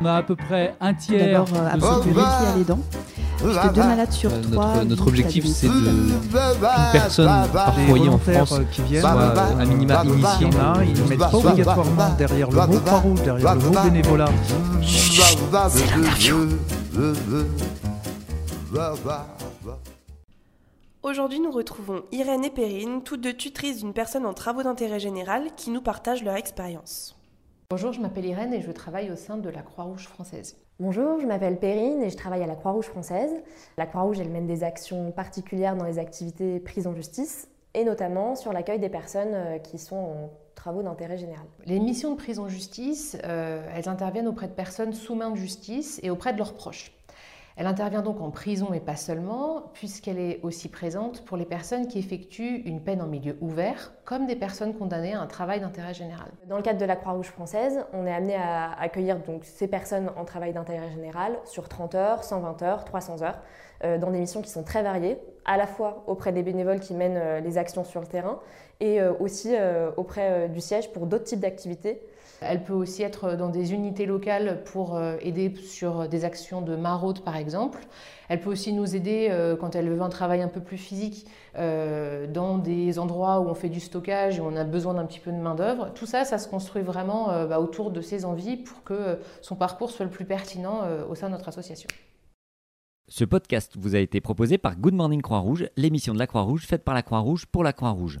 On a à peu près un tiers. D'abord, euh, absolument à les dents. Puisque deux malades sur Euh, trois. notre, objectif, c'est de qu'une personne par foyer en France euh, qui viennent, soit euh, à minima Il y initiée. a, ils ne mettent pas obligatoirement derrière le mot Croix-Rouge, derrière le mot bénévolat. Aujourd'hui, nous retrouvons Irène et Perrine, toutes deux tutrices d'une personne en travaux d'intérêt général, qui nous partagent leur expérience. Bonjour, je m'appelle Irène et je travaille au sein de la Croix-Rouge française. Bonjour, je m'appelle Perrine et je travaille à la Croix-Rouge française. La Croix-Rouge, elle mène des actions particulières dans les activités prises en justice et notamment sur l'accueil des personnes euh, qui sont en travaux d'intérêt général. Les missions de prise en justice, euh, elles interviennent auprès de personnes sous main de justice et auprès de leurs proches. Elle intervient donc en prison et pas seulement, puisqu'elle est aussi présente pour les personnes qui effectuent une peine en milieu ouvert, comme des personnes condamnées à un travail d'intérêt général. Dans le cadre de la Croix-Rouge française, on est amené à accueillir donc ces personnes en travail d'intérêt général sur 30 heures, 120 heures, 300 heures, euh, dans des missions qui sont très variées, à la fois auprès des bénévoles qui mènent euh, les actions sur le terrain et euh, aussi auprès du siège pour d'autres types d'activités. Elle peut aussi être dans des unités locales pour euh, aider sur des actions de maraude par exemple. Elle peut aussi nous aider euh, quand elle veut un travail un peu plus physique euh, dans des endroits où on fait du stockage et où on a besoin d'un petit peu de main-d'œuvre. Tout ça, ça se construit vraiment bah, autour de ses envies pour que son parcours soit le plus pertinent au sein de notre association. Ce podcast vous a été proposé par Good Morning Croix-Rouge, l'émission de la Croix-Rouge faite par la Croix-Rouge pour la Croix-Rouge.